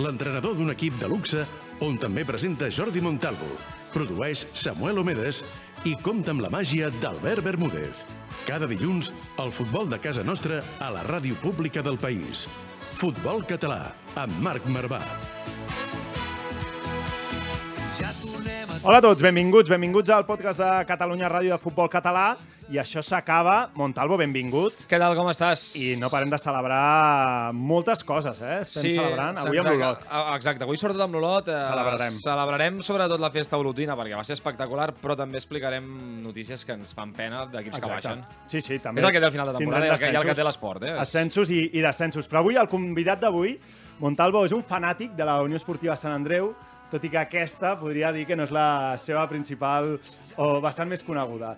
l'entrenador d'un equip de luxe on també presenta Jordi Montalvo, produeix Samuel Omedes i compta amb la màgia d'Albert Bermúdez. Cada dilluns, el futbol de casa nostra a la ràdio pública del país. Futbol Català, amb Marc Marvà. Hola a tots, benvinguts, benvinguts al podcast de Catalunya Ràdio de Futbol Català. I això s'acaba. Montalvo, benvingut. Què tal, com estàs? I no parem de celebrar moltes coses, eh? Estem celebrant avui amb l'Olot. Exacte, avui sobretot amb l'Olot. Eh, Celebrarem. Celebrarem sobretot la festa olotina, perquè va ser espectacular, però també explicarem notícies que ens fan pena d'equips que baixen. Sí, sí, també. És el que té al final de temporada i el que, i el que té l'esport, eh? Ascensos i, i descensos. Però avui el convidat d'avui, Montalvo, és un fanàtic de la Unió Esportiva Sant Andreu, tot i que aquesta podria dir que no és la seva principal o bastant més coneguda.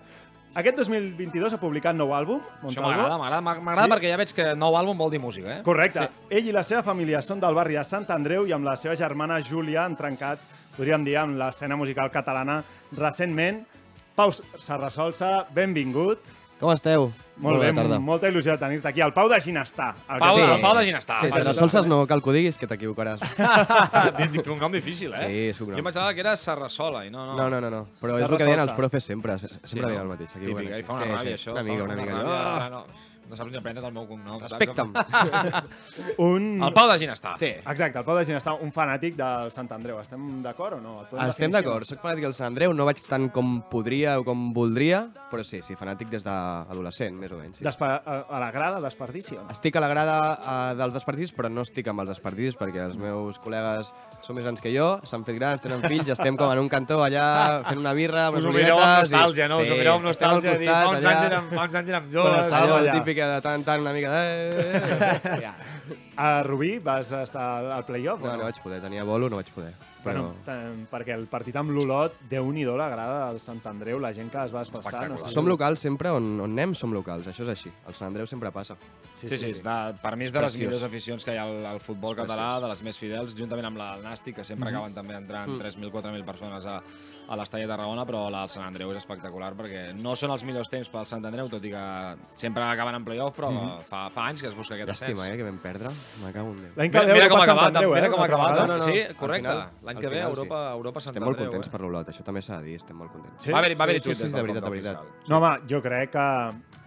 Aquest 2022 ha publicat nou àlbum, Això Montalvo. m'agrada, m'agrada, m'agrada Sí? perquè ja veig que nou àlbum vol dir música, eh? Correcte. Sí. Ell i la seva família són del barri de Sant Andreu i amb la seva germana Júlia han trencat, podríem dir, amb l'escena musical catalana recentment. Pau Sarrasolsa, benvingut. Com esteu? Molt bé, Bona tarda. molta il·lusió de tenir-te aquí. El Pau de Ginestar. El Pau, sí. el Pau de Ginestar. Sí, Vaja. Sarrasolses no cal que ho diguis, que t'equivocaràs. un nom difícil, eh? Sí, és un nom. Jo pensava que era Sarrasola i no, no. No, no, no, no. Però és el que deien els profes sempre. se- Sempre Sí, deien el mateix. així. fa una Sí, ràbia, sí. això. Una mica, una mica. ràbia. Ah, No, no saps ni aprendre el meu cognom. Respecta'm. Un... El Pau de Ginestar. Sí. Exacte, el Pau de Ginestar, un fanàtic del Sant Andreu. Estem d'acord o no? Estem definició? d'acord. Soc fanàtic del Sant Andreu. No vaig tant com podria o com voldria, però sí, sí, fanàtic des d'adolescent, més o menys. Sí. Despa a, a la grada, desperdici no? Estic a la grada uh, dels despartidis, però no estic amb els despartidis perquè els meus col·legues són més grans que jo, s'han fet grans, tenen fills, estem com en un cantó allà fent una birra amb Us ho mireu amb nostàlgia, no? Us ho mireu amb nostàlgia. Dir, costat, fa, uns anys érem, fa uns anys érem joves. Allò, allà. Típica de tant tant, una mica de... Eh, eh, eh. Ja. A Rubí vas estar al play-off o No, no vaig poder, tenia bolo, no vaig poder. Però... Bueno, tant- perquè el partit amb l'Olot, déu-n'hi-do la grada del Sant Andreu, la gent que es va espassar. No sé. Som locals sempre, on, on anem som locals, això és així. El Sant Andreu sempre passa. Sí, sí, sí. De, per mi és de les Preciós. millors aficions que hi ha al, al futbol català, de les més fidels, juntament amb la del Nàstic, que sempre acaben també entrant 3.000-4.000 persones a, a l'estadi de Tarragona, però la del Sant Andreu és espectacular perquè no són els millors temps pel Sant Andreu, tot i que sempre acaben en playoff, però fa, fa anys que es busca aquest Llàstima, ascens. eh, que vam perdre. Me cago en Déu. L'any que Mira, mira com ha Sant acabat, Andreu, mira eh? com ha acabat. vegada. No, no, sí, al correcte. L'any que ve final, Europa, sí. Europa Sant Estem molt Andreu, contents eh? per l'Olot, això també s'ha de dir, estem molt contents. Sí? Va haver-hi va haver Sí, sí, sí, de veritat, de veritat. oficial. No, home, jo crec que...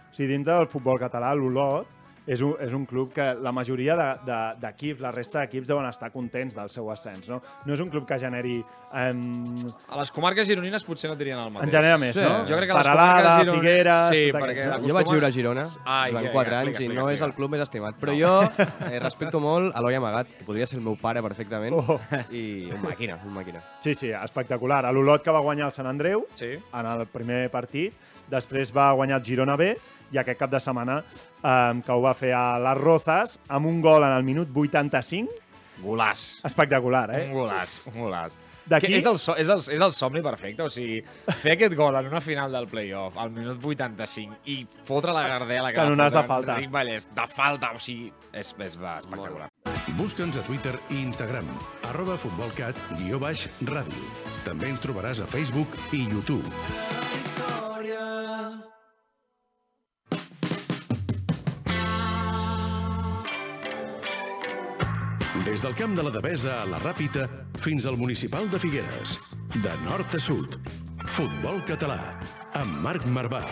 O sigui, dintre del futbol català, l'Olot és un, és un club que la majoria d'equips, de, de, d'equips, la resta d'equips deuen estar contents del seu ascens, no? No és un club que generi... Um, A les comarques gironines potser no et dirien el mateix. en genera més, Sí. no? Jo crec que les Paralada, comarques gironines- Figueres... Sí, perquè no? la- Jo vaig viure a Girona Ai, durant que- 4 explica, anys i explica, no és explica. el club més estimat. Però jo eh, respecto molt Eloi Amagat, que podria ser el meu pare perfectament, Oh. i un màquina, un màquina. Sí, sí, espectacular. A l'Olot que va guanyar el Sant Andreu Sí. en el primer partit, després va guanyar el Girona B i aquest cap de setmana um, que ho va fer a les Rozas amb un gol en el minut 85. Golàs. Espectacular, Un eh? golàs, un golàs. D'aquí- Que És, el, so, és, el, és el somni perfecte, o sigui, fer aquest gol en una final del playoff al minut 85 i fotre la gardela que Canonàs va de falta. Enric Vallès, de falta, o sigui, és, és espectacular. Busca'ns a Twitter i Instagram, arroba futbolcat, guió baix, ràdio. També ens trobaràs a Facebook i YouTube. Des del camp de la Devesa a la Ràpita fins al municipal de Figueres. De nord a sud. Futbol català. Amb Marc Marvà.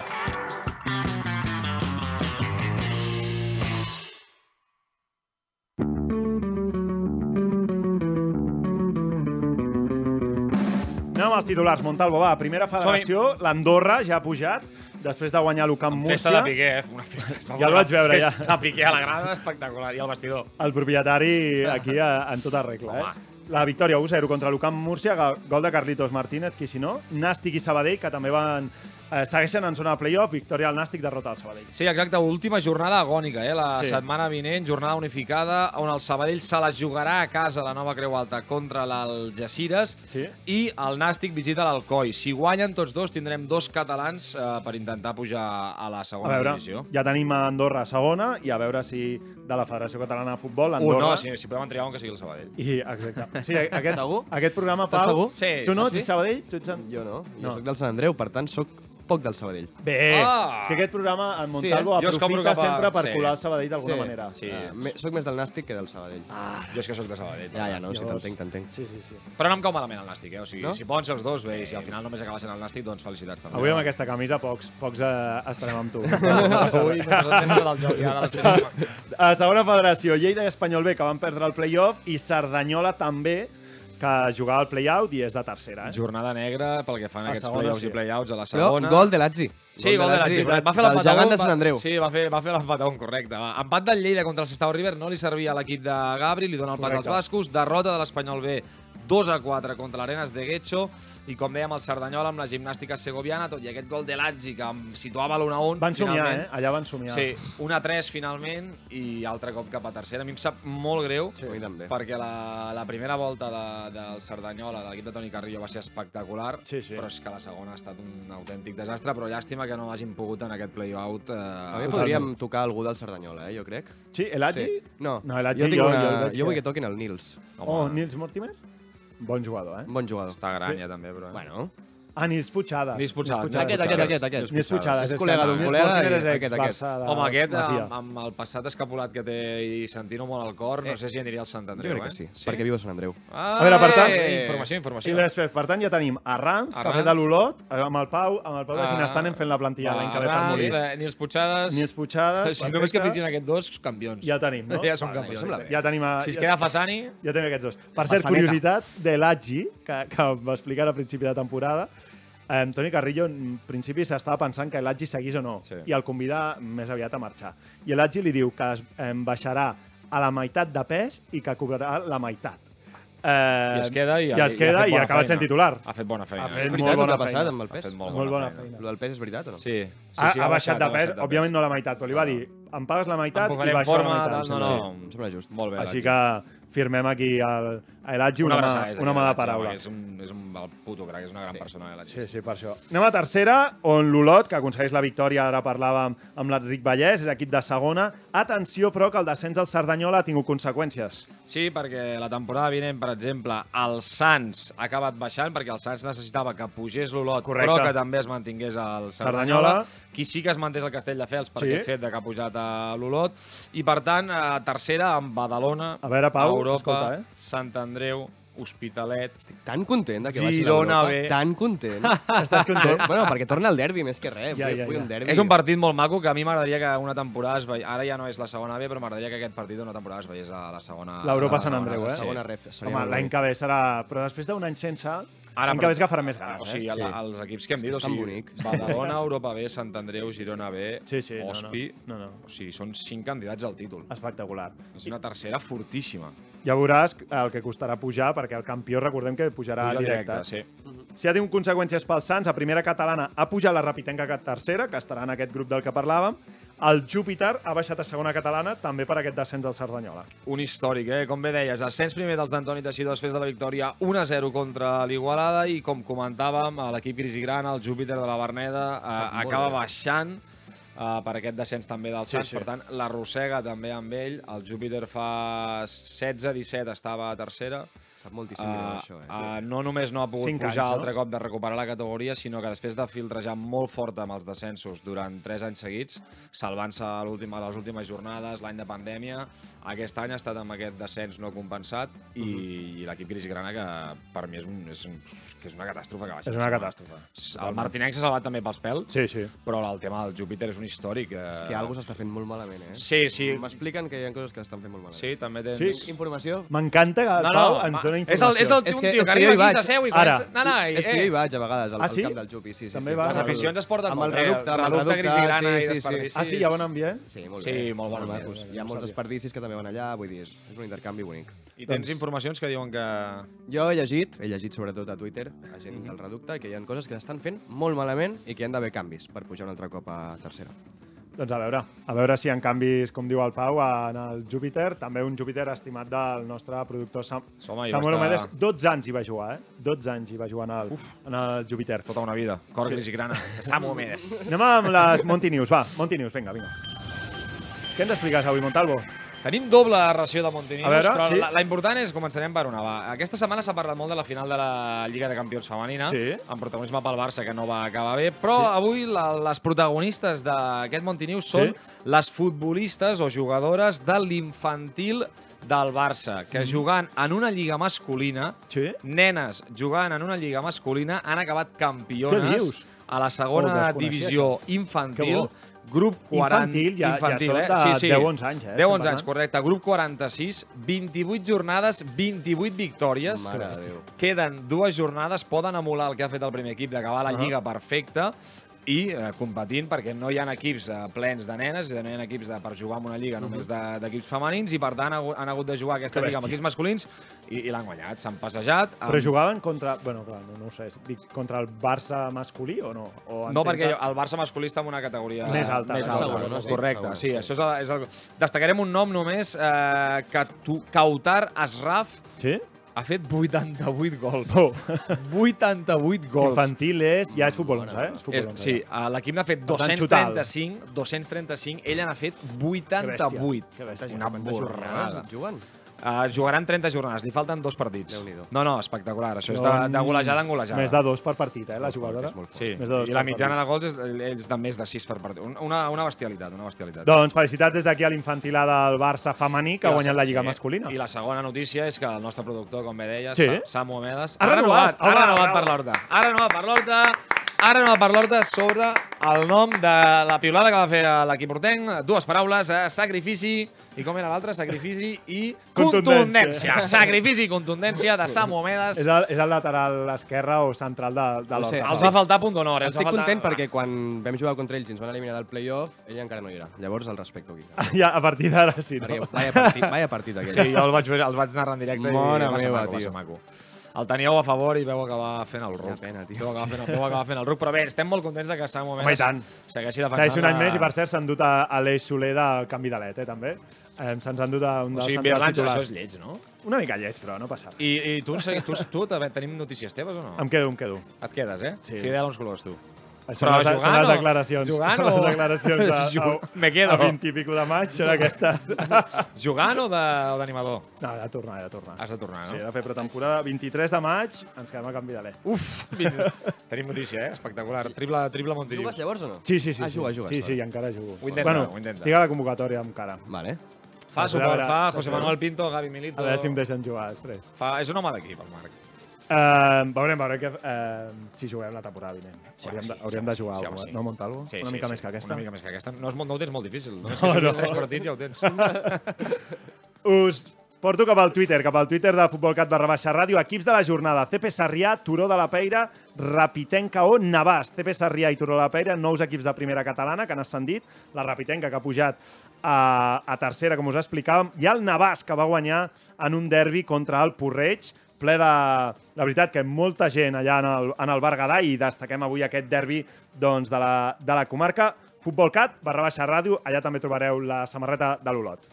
Anem amb els titulars, Montalvo. Va, primera federació, l'Andorra ja ha pujat, després de guanyar l'Ucamp Festa Múrcia. de Piqué, eh? Una festa... Ja el vaig veure, ja. Festa de Piqué a la grada, espectacular. I al vestidor. El propietari aquí a, en tota regla, eh? Home. La victòria 1-0 contra l'Ucamp Múrcia, go- gol de Carlitos Martínez, qui si no. Nàstic i Sabadell, que també van Eh, segueixen en zona de playoff, victòria al Nàstic, derrota al Sabadell. Sí, exacte, última jornada agònica, eh? la Sí. setmana vinent, jornada unificada, on el Sabadell se la jugarà a casa a la nova Creu Alta contra l'Algeciras Sí. i el Nàstic visita l'Alcoi. Si guanyen tots dos, tindrem dos catalans eh, per intentar pujar a la A segona veure, divisió. ja tenim a Andorra a segona i a veure si de la Federació Catalana de Futbol, Un, Andorra... no, si, si podem triar un que sigui el Sabadell. I, exacte. Sí, aquest, Segur? aquest programa, Pau... segur? Sí, Tu no, sí, ets sí. Sabadell? Tu ets... en- Jo no, jo No. no. sóc del Sant Andreu, per tant, sóc poc del Sabadell. Bé, Ah! és que aquest programa, en Sí, Montalvo, eh? Es compro aprofita a- sempre per sí. colar el Sabadell d'alguna manera. Sí. Uh, me, soc més del Nàstic que del Sabadell. Ah, Jo és que sóc de Sabadell. ja, ja, no, si t'entenc, t'entenc. sí, sí, sí. Però no em cau malament el Nàstic, eh? O sigui, No? si ser els dos, bé, i si al final només acaba sent el Nàstic, doncs felicitats també. Avui amb aquesta camisa pocs, pocs eh, estarem amb tu. Avui del joc, ja, de la. A segona federació, Lleida i Espanyol B, que van perdre el play-off, i Cerdanyola també, que jugava al play-out i és de tercera. Eh? Jornada negra pel que fan A aquests play-offs sí. i play-outs a la Però segona. gol de l'Atzi. Sí, gol de la Xipre. Va fer del l'empat a gegant un, de Sant Andreu. Sí, va fer, va fer l'empat a un, correcte. Va. Empat del Lleida contra el Sestao River no li servia a l'equip de Gabri, li dona el pas Correcte. als bascos. Derrota de l'Espanyol B 2 a 4 contra l'Arenas de Guecho i com dèiem el Cerdanyola amb la gimnàstica segoviana, tot i aquest gol de l'Atzi que em situava l'1 a 1 Van somiar, finalment, eh? Allà van somiar. Sí, 1 a 3 finalment i altre cop cap a tercera. A mi em sap molt greu Sí. Perquè la, la primera volta de, del Cerdanyola, de l'equip de Toni Carrillo, va ser espectacular, Sí, sí. però és que la segona ha estat un autèntic desastre, però llàstima que no hagin pogut en aquest play-out. Eh, També podríem tocar algú del Cerdanyola, eh, jo crec. Sí, el Agi? Sí. No, No, el Agi jo, jo- una... jo jo vull que- toquin el Nils. Oh, Nils Mortimer? Bon jugador, eh? Bon jugador. Està gran Sí. ja també, però... Eh? Bueno, Ah, Nils Puigades. Nils Puigades. Aquest, aquest, aquest, aquest. Nils Puigades. És col·lega d'un Nils col·lega i aquest, aquest. Home, aquest, amb, amb el passat escapulat que té i sentint-ho molt al cor, no sé si aniria al Sant jo Andreu, crec que eh? sí, perquè viu a Sant Andreu. Ah, A veure, per tant- eh, Informació, I informació. després, per tant, ja tenim Arranz, que ha Arranz. de l'Olot, amb el Pau, amb el Pau de Ah, Ginestan fent la plantilla l'any que ve per Molist. eh, Nils Puigades... Nils Puigades, Si només que fitxin aquests dos, campions. Ja tenim, no? Ja són campions. Ja tenim, a, Si es queda Fasani... ja tenim aquests dos. Per cert, curiositat de l'Agi, que, que va explicar a principi de temporada, eh, Toni Carrillo en principi s'estava pensant que l'Agi seguís o no, Sí. i el convida més aviat a marxar. I l'Agi li diu que es, eh, baixarà a la meitat de pes i que cobrarà la meitat. Eh, I es queda i, i, es queda ha i, bona ha acabat feina. sent titular. Ha fet bona feina. Ha fet molt el bona ha feina. amb el Ha pes? fet molt, Molt bona feina. feina. Lo del pes és veritat o no? Sí, sí, ha, sí, ha, baixat de pes, ha baixat òbviament no la meitat, però li va dir, em pagues la meitat Em i baixo la forma, meitat. tal, no, Sí. no. Em sembla just. Molt bé, Així que firmem aquí el, a l'Agi una, Una mà, una mà de paraula. home, És un, és un el puto crac, és una gran Sí. persona, eh, l'Atzi. Sí, sí, per això. Anem a tercera, on l'Olot, que aconsegueix la victòria, ara parlàvem amb l'Enric Vallès, és equip de segona. Atenció, però, que el descens del Cerdanyola ha tingut conseqüències. Sí, perquè la temporada vinent, per exemple, el Sants ha acabat baixant, perquè el Sants necessitava que pugés l'Olot, però que també es mantingués el Cerdanyola. Cerdanyola. Qui sí que es mantés el Castelldefels per Sí. aquest fet de que ha pujat a l'Olot. I, per tant, a tercera, amb Badalona, A veure, Pau, Europa, escolta, eh? Sant Andreu, Hospitalet... Tan content de que vagi Girona l'Europa. B. Tan content. Estàs content? bueno, perquè torna el derbi més que res. Ja, vull, ja, vull ja. un derbi. És un partit molt maco que a mi m'agradaria que una temporada es veiés... Ara ja no és la segona B, però m'agradaria que aquest partit d'una temporada es veiés a la segona... L'Europa la Sant Andreu, eh? Sí. Segona ref. seria Home, l'any que ve serà... Però després d'un any sense, Ara, l'any que però- ve és que farà més ganes, O sigui, eh? el, Sí. els equips que hem dit, o sigui, bonic. Badalona, Europa B, Sant Andreu, Girona B, Sí, sí, no, no. Ospi... No, no. O sigui, són cinc candidats al títol. Espectacular. És una tercera fortíssima. Ja veuràs el que costarà pujar, perquè el campió, recordem que pujarà Puja directe. sí. Si ha tingut conseqüències pels Sants, a primera catalana ha pujat la Rapitenca a tercera, que estarà en aquest grup del que parlàvem. El Júpiter ha baixat a segona catalana, també per aquest descens del Cerdanyola. Un històric, eh? Com bé deies, ascens primer dels d'Antoni Teixidor després de la victòria 1-0 contra l'Igualada i, com comentàvem, a l'equip Gran, el Júpiter de la Berneda, eh, acaba bé. baixant eh, per aquest descens també del Sí, Sants, sí. per tant, l'arrossega també amb ell. El Júpiter fa 16-17 estava a tercera. Sap moltíssim Uh, greu, això, eh? uh, no només no ha pogut Cinc pujar anys, no? altre cop de recuperar la categoria, sinó que després de filtrejar molt fort amb els descensos durant 3 anys seguits, salvant-se a les últimes jornades, l'any de pandèmia, aquest any ha estat amb aquest descens no compensat i, Mhm. i l'equip Grisgrana, que per mi és, un, és, un, que és una catàstrofe que va ser. És una catàstrofe. El Martinenc s'ha salvat també pels pèls, Sí, sí. però el tema del Júpiter és un històric. Eh... És que algú s'està fent molt malament, eh? Sí, sí. M'expliquen que hi ha coses que estan fent molt malament. Sí, també tens... Sí. Informació? M'encanta que el No, Pau no, ens dona és el, informació. és el, És un que- tio és que que jo arriba aquí, s'asseu i Ara. comença... No, no, i, És que jo hi eh, vaig a vegades al, Ah, al sí? camp del Jupi. Sí, sí, També sí. vas les al- aficions es porten amb molt el bé. reducte, amb el reducte sí, i sí, sí. desperdicis. Ah, sí, hi ha bon ambient? Sí, molt Sí, bé. molt bon Molt ambient. macos. Hi ha molts desperdicis que també van allà, vull dir, és, un intercanvi bonic. I tens Doncs- informacions que diuen que... Jo he llegit, he llegit sobretot a Twitter, a gent del reducte, que hi ha coses que estan fent molt malament i que hi han d'haver canvis per pujar un altre cop a tercera. Doncs a veure, a veure si ha canvis, com diu el Pau, en el Júpiter, també un Júpiter estimat del nostre productor Sam Home, va Samuel estar- Omedes. 12 anys hi va jugar, eh? 12 anys hi va jugar en el, en el Júpiter. Tota una vida. Cor sí. grisigrana. Samu Omedes. Anem amb les Monty News, va, Monty News, vinga, vinga. Què ens expliques avui, Montalvo? Tenim doble ració de veure, però sí. la, la important és, començarem per una. Va. Aquesta setmana s'ha parlat molt de la final de la Lliga de Campions femenina, Sí. amb protagonisme pel Barça, que no va acabar bé, però Sí. avui la, les protagonistes d'aquest Montenews són Sí. les futbolistes o jugadores de l'infantil del Barça, que jugant en una lliga masculina, Sí? nenes jugant en una lliga masculina, han acabat campiones a la Oh, segona desconeixia divisió Que infantil. Grup 40... Infantil, ja- ja infantil, són eh? de sí, sí. 10-11 anys, eh, 10 estem 11 anys, parlant. correcte. Grup 46, 28 jornades, 28 victòries. Mare. Queden dues jornades, poden emular el que ha fet el primer equip d'acabar la. Lliga perfecta i eh, competint perquè no hi ha equips eh, plens de nenes, no hi ha equips de, per jugar en una lliga només de- d'equips femenins i per tant han hagut de jugar aquesta Que lliga amb equips masculins i, i l'han guanyat, s'han passejat. Però amb- jugaven contra... Bueno, clar, no, no ho sé. Dic, contra el Barça masculí o no? O No, perquè que- el Barça masculí està en una categoria Més alta, Més segur, alta, no? correcte. Segur, Sí, sí. això és el, és el... Destacarem un nom només, eh, que tu, Kautar Asraf Sí? Ha fet 88 gols. Oh. 88 gols. Infantil és... Ja és futbol 11, eh? És futbol És, 11. sí, eh, l'equip n'ha fet Per tant, xutal. 235, 235, ella n'ha fet Que bèstia. 88. Que bèstia. Una borrada. juguen? Uh, jugaran 30 jornades, li falten dos partits. No, no, espectacular. Això és Són de, de golejada en golejada. Més de dos per partit, eh, la jugadora. és. Sí, Més de dos i la mitjana de gols és, és de més de 6 per partit. Una, una bestialitat, una bestialitat. Doncs felicitats des d'aquí a l'infantilà del Barça femení, que ha la guanyat la Lliga sí. masculina. I la segona notícia és que el nostre productor, com bé deies, Sí. Sa- Samu Omedes, Ha renovat. ha renovat bravo. per l'Horta. Ha renovat per l'Horta. Ha renovat per l'Horta sobre el nom de la piulada que va fer l'equip hortenc. Dues paraules, eh, sacrifici, i com era l'altre? Sacrifici i Contundència. contundència. sacrifici i contundència de Samu Omedes. És el, és el lateral esquerre o central de, de l'Horta. Els va faltar punt d'honor. eh, els Estic faltar- content perquè quan vam jugar contra ells i ens van eliminar del playoff, ella encara no hi era. Llavors el respecto aquí. Ja, a partir d'ara sí, no? Perquè vaya partit, vaya partit aquell. Sí, jo el vaig, el vaig narrar en directe Mare i va ser meva, maco, va ser maco. El teníeu a favor i veu acabar fent el ruc. Quina pena, tio. Veu acabar fent, veu acabar fent el ruc. Però bé, estem molt contents de que Samu Home, i tant. segueixi defensant... Segueix un any més i, per cert, s'han dut a, a l'Eix Soler del canvi d'alet, eh, també. Eh, Se'ns han dut a un O dels sigui, centrals Vilanja, això titulars. és lleig, no? Una mica lleig, però no passa res. I, i tu, tu, tu, tu tenim notícies teves o no? Em quedo, em quedo. Et quedes, eh? Sí. Fidel als colors, tu. Són, Però les, són jugant les o- declaracions. jugant són o- les declaracions a, a, Ju- Me quedo. a 20 i pico de maig, són aquestes. Jugant o de- d'animador? No, de tornar, de tornar. Has de tornar, no? Sí, de fer pretemporada. 23 de maig ens quedem a canvi de l'E. Uf, tenim notícia, eh? Espectacular. Triple, triple Montilius. Jugues llavors o no? Sí, sí, sí. Ah, sí. jugues, jugues, Sí, sí, encara jugo. Ho intenta, bueno, ho intenta. estic a la convocatòria encara. Vale. Fa suport, fa José. Manuel Pinto, Gavi Milito. A veure si em deixen jugar després. Fa, és un home d'equip, el Marc. Uh, veurem, veurem que, uh, si juguem la temporada vinent. Sí, hauríem home, de, sí, hauríem sí, de sí, jugar sí, alguna sí. no, Montalvo? Sí, una sí, mica sí, més que aquesta. Una mica més que aquesta. No, és, molt- no ho tens molt difícil. Només No, que no. tres partits ja ho tens. Us porto cap al Twitter, cap al Twitter de Futbolcat barra baixa ràdio. Equips de la jornada. CP Sarrià, Turó de la Peira, Rapitenca o Navàs. CP Sarrià i Turó de la Peira, nous equips de primera catalana que han ascendit. La Rapitenca que ha pujat a, a tercera, com us explicàvem. I el Navàs que va guanyar en un derbi contra el Porreig ple de... La veritat que molta gent allà en el, en el Berguedà i destaquem avui aquest derbi doncs, de, la, de la comarca. Futbolcat barra baixa ràdio, allà també trobareu la samarreta de l'Olot.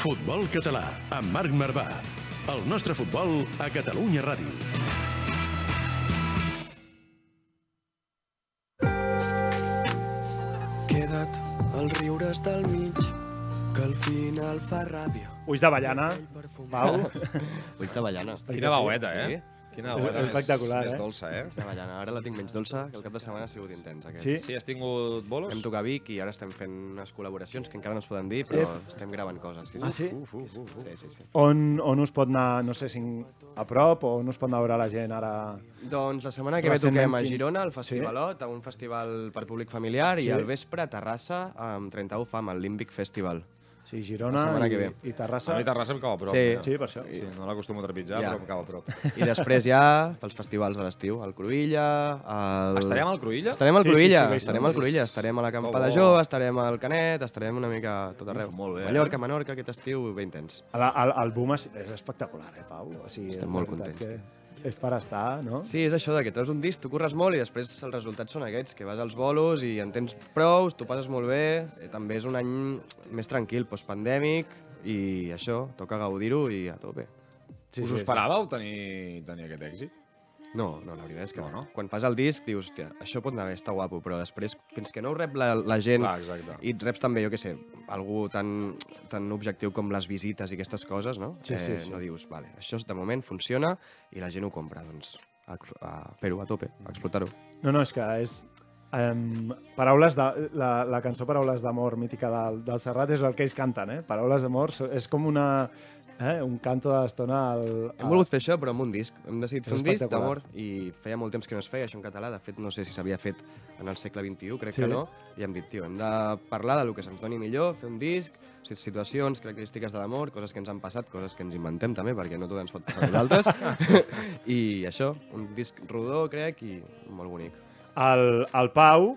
Futbol català, amb Marc Marvà. El nostre futbol a Catalunya Ràdio. Als riures del mig, que al final fa ràbia. Ulls d'avellana, Pau. Ulls d'avellana. Quina veueta, eh? Sí? Quina És- hora és espectacular, més eh? dolça, eh? Estem ballant. Ara la tinc menys dolça, que el cap de setmana ha sigut intens. Aquest. Sí? Sí, has tingut bolos? Vam tocar a Vic i ara estem fent unes col·laboracions que encara no es poden dir, però estem gravant coses. Sí, Ah, sí? Uf, uf, uf. Sí, sí, sí. On, on us pot anar, no sé si a prop o on us pot anar a veure la gent ara... Doncs la setmana que ve toquem a Girona, al Festivalot, a un festival per públic familiar, Sí. i al vespre a Terrassa, amb 31 Fam, al Limbic Festival. Sí, Girona i, i Terrassa. A mi Terrassa em cau a prop. Sí. mira. Sí, per això. Sí, no l'acostumo a trepitjar, Ja. però em cau a prop. I després ja pels festivals de l'estiu, al Cruïlla... Al... Estarem al Cruïlla? Estarem al Sí, sí, Cruïlla, sí, hi estarem al sí. Cruïlla, estarem a la Campa Que de. Jove, estarem al Canet, estarem una mica a tot arreu. Uf, molt bé, eh? Mallorca, Menorca, aquest estiu ben intens. El, el, el boom és, és espectacular, eh, Pau? O sigui, Estem molt contents, que És per estar, no? Sí, és això de que treus un disc, tu curres molt i després els resultats són aquests, que vas als bolos i en tens prous, tu passes molt bé, eh, també és un any més tranquil, postpandèmic, i això, toca gaudir-ho i a tope. Sí, Us sí, ho sí. esperàveu tenir, tenir aquest èxit? No, no, la veritat és que No, no. Quan fas el disc dius, hòstia, això pot anar bé, està guapo, però després, fins que no ho rep la, la gent Clar, exacte. i et reps també, jo què sé, algú tan, tan objectiu com les visites i aquestes coses, no? Sí, sí, eh, sí. No dius, vale, això de moment funciona i la gent ho compra, doncs a, a fer-ho a tope, a explotar-ho. No, no, és que és... Um, paraules de, la, la cançó Paraules d'amor mítica del, del Serrat és el que ells canten, eh? Paraules d'amor és com una... Eh? Un canto de l'estona al... Hem volgut fer això, però amb un disc. Hem decidit fer un disc d'amor i feia molt temps que no es feia això en català. De fet, no sé si s'havia fet en el segle XXI, crec Sí. que no. I hem dit, tio, hem de parlar de lo que se'ns doni millor, fer un disc, si- situacions, característiques de l'amor, coses que ens han passat, coses que ens inventem també, perquè no tot ens pot passar a nosaltres. I això, un disc rodó, crec, i molt bonic. El, el Pau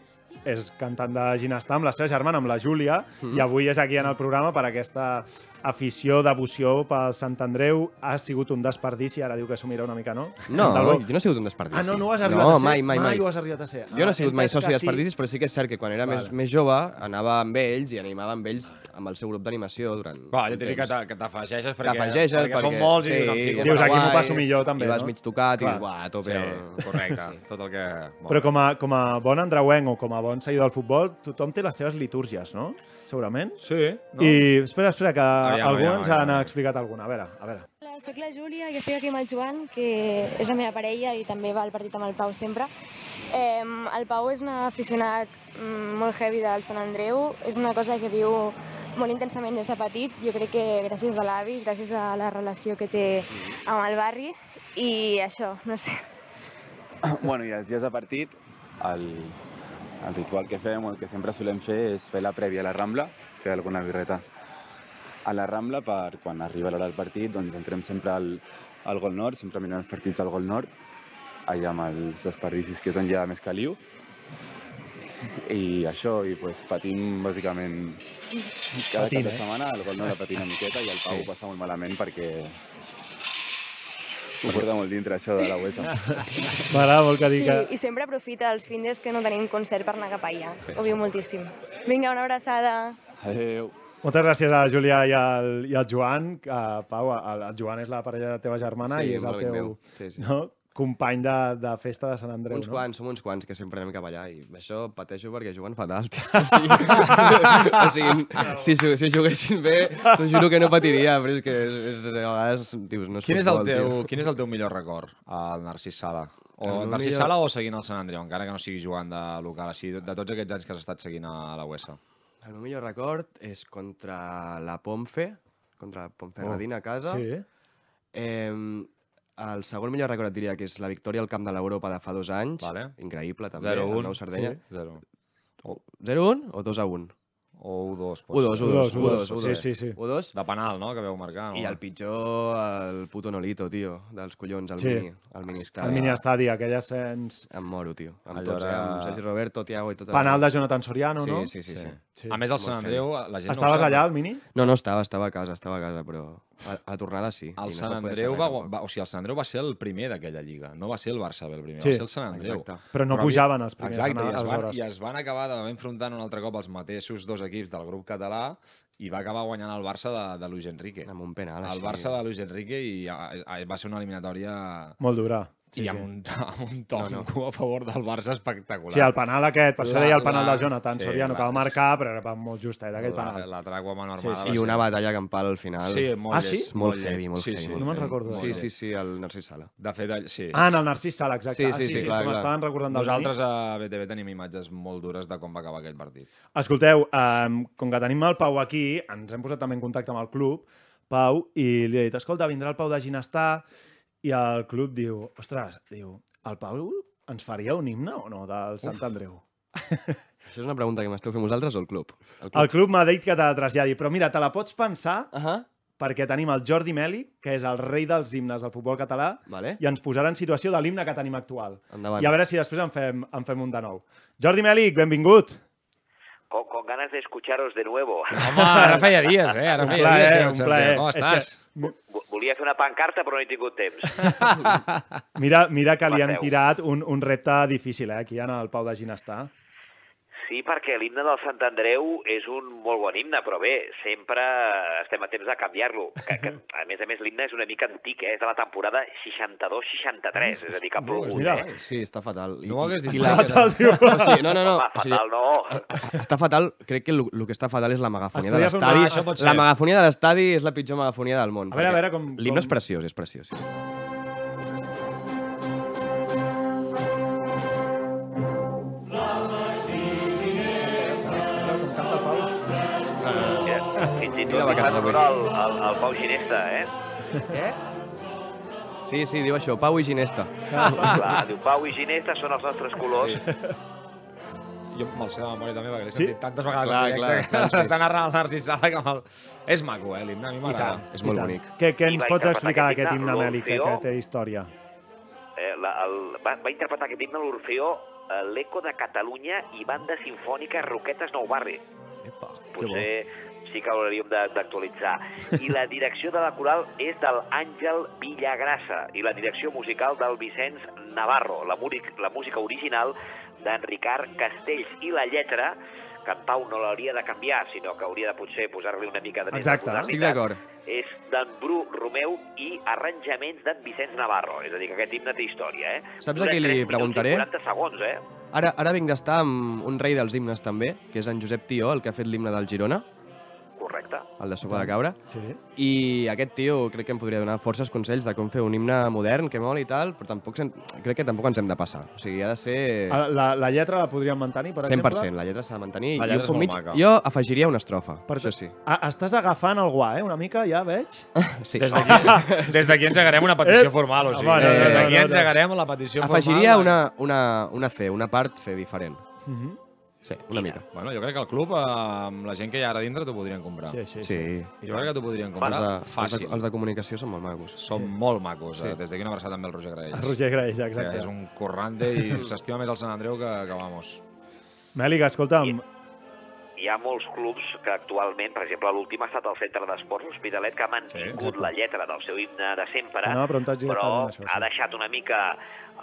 és cantant de ginestar amb la seva germana, amb la Júlia, Mhm. i avui és aquí en el programa per aquesta afició, devoció pel Sant Andreu. Ha sigut un desperdici, ara diu que s'ho mira una mica, no? No, Montalbó. jo no he sigut un desperdici. Ah, no, no ho has arribat no, a ser? mai, mai, mai. ho has arribat a ser. Jo no he sigut he mai soci que dels sí. però sí que és cert que quan era més, Vale. més jove anava amb ells i animava amb ells amb el seu grup d'animació durant un jo t'he dit que t'afegeixes perquè, T'afegeixes perquè, són molts i dius, fico Dius, aquí m'ho passo millor, també, I vas no? mig tocat i Clar. dius, uah, a tope. Sí, correcte, tot el que... Però com a, com a bon andreuenc o com a bon seguidor del futbol, tothom té les seves litúrgies, no? Segurament. Sí, no? I espera, espera, que Aviam, algú aviam, ens aviam. ha explicat alguna. A veure, a veure. Hola, soc la Júlia i estic aquí amb el Joan, que és la meva parella i també va al partit amb el Pau sempre. Eh, el Pau és un aficionat mm, molt heavy del Sant Andreu, és una cosa que viu molt intensament des de petit, jo crec que gràcies a l'avi, gràcies a la relació que té amb el barri, i això, no sé. Bueno, i els dies de partit, el, el ritual que fem, o el que sempre solem fer, és fer la prèvia a la Rambla, fer alguna birreta a la Rambla per quan arriba l'hora del partit, doncs entrem sempre al, al Gol Nord, sempre mirem els partits al Gol Nord, allà amb els desperdicis que és on hi ha més caliu. I això, i pues, patim bàsicament cada Patint, cap de eh? setmana, el Gol Nord la patim una miqueta i el Pau ho passa molt malament perquè ho porta molt dintre això de la UESA. M'agrada molt que Sí, digui i sempre aprofita els findes que no tenim concert per anar cap allà. Ho viu moltíssim. Vinga, una abraçada. Adéu. Moltes gràcies a la Júlia i al, i al Joan. Que, Pau, el, el Joan és la parella de la teva germana Sí, i és el teu meu. Sí, sí. No? company de, de festa de Sant Andreu. Uns no? quants, som uns quants que sempre anem cap allà i això pateixo perquè juguen fatal. O sigui, o sigui si, si juguessin bé, t'ho juro que no patiria, però és que és, és, a vegades dius, no és Quin és, el futbol, teu, tio. quin és el teu millor record al Narcís Sala? O meu Narcís millor- Sala o seguint el Sant Andreu, encara que no sigui jugant de local, així, de, de tots aquests anys que has estat seguint a, a la UESA? El meu millor record és contra la Pomfe, contra la Ponferradina a casa. Sí. Eh, el segon millor record et diria que és la victòria al Camp de l'Europa de fa dos anys. Vale. Increïble, també. 0-1. el Nou Sardenya. Sí. 0. 0-1 o 2-1? O 1-2, 1-2, ser. 1-2, 1-2, 1-2. sí, sí, sí. 1-2. De penal, no?, que veu marcar. No? I el pitjor, el puto Nolito, tio, dels collons, el Sí. mini, el mini El estadi. mini estadi, aquell ascens... Em moro, tio. Amb Allò tots, eh? era- amb Sergi Roberto, Tiago i tot. el- Penal de Jonathan Soriano, sí, no? Sí, sí, sí. sí. Sí. A més, al Molt Sant Andreu, la gent Estaves no allà, al mini? No, no estava, estava a casa, estava a casa, però a, a tornada sí. i no El es Sant poder Andreu va, va, o sigui, el Sant Andreu va ser el primer d'aquella lliga, no va ser el Barça el primer, Sí, va ser el Sant Andreu. exacte. Però no Però pujaven els primers Exacte, i es, van, i es van acabar d'haver enfrontant un altre cop els mateixos dos equips del grup català i va acabar guanyant el Barça de, de Luis Enrique. Amb un penal, El així. Barça de Luis Enrique i a, a, va ser una eliminatòria Molt dura. Sí, i sí. amb un, amb un tonco No, no, a favor del Barça espectacular. Sí, el penal aquest, per això La- deia el penal la- de Jonathan sí, Soriano, que va la- marcar, però era molt justet, aquell la, penal. la trago amb Sí, normal. sí. I una batalla campal al final. Sí, molt Ah, sí? Molt lleig. heavy, molt sí, heavy, Sí, molt No me'n molt recordo. Sí, sí, sí, el Narcís Sala. De fet, sí. Ah, en el Narcís Sala, exacte. Sí, ah, sí, sí, sí, clar, clar. m'estaven recordant del Nosaltres a BTV tenim imatges molt dures de com va acabar aquell partit. Escolteu, um, com que tenim el Pau aquí, ens hem posat també en contacte amb el club, Pau, i li he dit, escolta, vindrà el Pau de Ginestar, i el club diu, ostres, diu, el Pau ens faria un himne o no del Sant Andreu? Això és una pregunta que m'esteu fent vosaltres o el club? El El club m'ha dit que te la traslladi, però mira, te la pots pensar Uh -huh. perquè tenim el Jordi Meli, que és el rei dels himnes del futbol català, Vale. i ens posarà en situació de l'himne que tenim actual. Endavant. I a veure si després en fem, en fem un de nou. Jordi Mèlic, benvingut. Con, con ganas de escucharos de nuevo. Home, ara feia dies, eh? Ara Un feia plaer, dies que no un plaer. Com que- estàs? Vo- Volia fer una pancarta, però no he tingut temps. Mira, mira que li han tirat un, un repte difícil, eh, aquí en el Pau de Ginestar. Sí, perquè l'himne del Sant Andreu és un molt bon himne, però bé, sempre estem a temps de canviar-lo. Que, que, a més a més, l'himne és una mica antic, eh? és de la temporada 62-63, és a dir, que ha plogut. mira. eh? Sí, està fatal. I, No ho hagués dit. Fatal, tio. O sigui, no, no, no. Home, o sigui, fatal no. està fatal, crec que el, el que està fatal és la megafonia de l'estadi. Ah. La megafonia de l'estadi és la pitjor megafonia del món. A veure, a veure com- L'himne com- és preciós, és preciós. Sí. Honor al, al, al Pau Ginesta, eh? sí, sí, diu això, Pau i Ginesta. Clar, diu Pau i Ginesta són els nostres colors. Sí. Jo me'l sé de memòria també, perquè l'he Sí? sentit tantes vegades Clar, en directe clar, que està narrant el Narcís Sala que me'l... És maco, eh, l'himne, a mi m'agrada. És molt bonic. Què, què ens va pots explicar aquest d'aquest himne, himne Mèlic, que, que té història? Eh, la, el, va, va interpretar aquest himne l'Orfeó, eh, l'Eco de Catalunya i Banda Sinfònica Roquetes Nou Barri. Epa, Potser sí que hauríem de- d'actualitzar. I la direcció de la coral és del Àngel Villagrassa i la direcció musical del Vicenç Navarro. La, múric, la música original d'en Ricard Castells i la lletra que en Pau no l'hauria de canviar, sinó que hauria de potser posar-li una mica de més Exacte. de Estic d'acord. És d'en Bru Romeu i arranjaments d'en Vicenç Navarro. És a dir, que aquest himne té història, eh? Saps a qui li preguntaré? 40 segons, eh? Ara, ara vinc d'estar amb un rei dels himnes també, que és en Josep Tió, el que ha fet l'himne del Girona, Correcte. el de Sopa de Cabra. Sí. I aquest tio crec que em podria donar forces consells de com fer un himne modern, que moli i tal, però tampoc sem- crec que tampoc ens hem de passar. O sigui, ha de ser Ah, La, la lletra la podríem mantenir, per 100%. exemple? La lletra s'ha de mantenir. La Jo, lletra és molt maca. jo afegiria una estrofa, Per això sí. Ah, estàs agafant el guà, eh? Una mica, ja veig. sí. Des d'aquí des d'aquí engegarem una petició Eh? formal, o sigui, Home, no, no, des no, d'aquí no, no. engegarem la petició Afegiria formal. una, una, una C, una part C diferent. Mhm. Sí, una mica. Bueno, jo crec que el club, amb la gent que hi ha ara dintre, t'ho podrien comprar. Sí, sí. Sí. Jo crec que t'ho podrien Els comprar de, els, de, fàcil. els de comunicació són molt macos. Són molt macos. Sí. Eh? Des d'aquí una abraçada també al Roger Graells. El Roger Graells, Que exacte. és un corrante i s'estima més el Sant Andreu que, que vamos. Mèlic, escolta'm, hi ha molts clubs que actualment, per exemple, l'últim ha estat el Centre d'Esports L'Hospitalet, que ha mantingut exacte. la lletra del seu himne de sempre, preguntar però directament això, sí. ha deixat una mica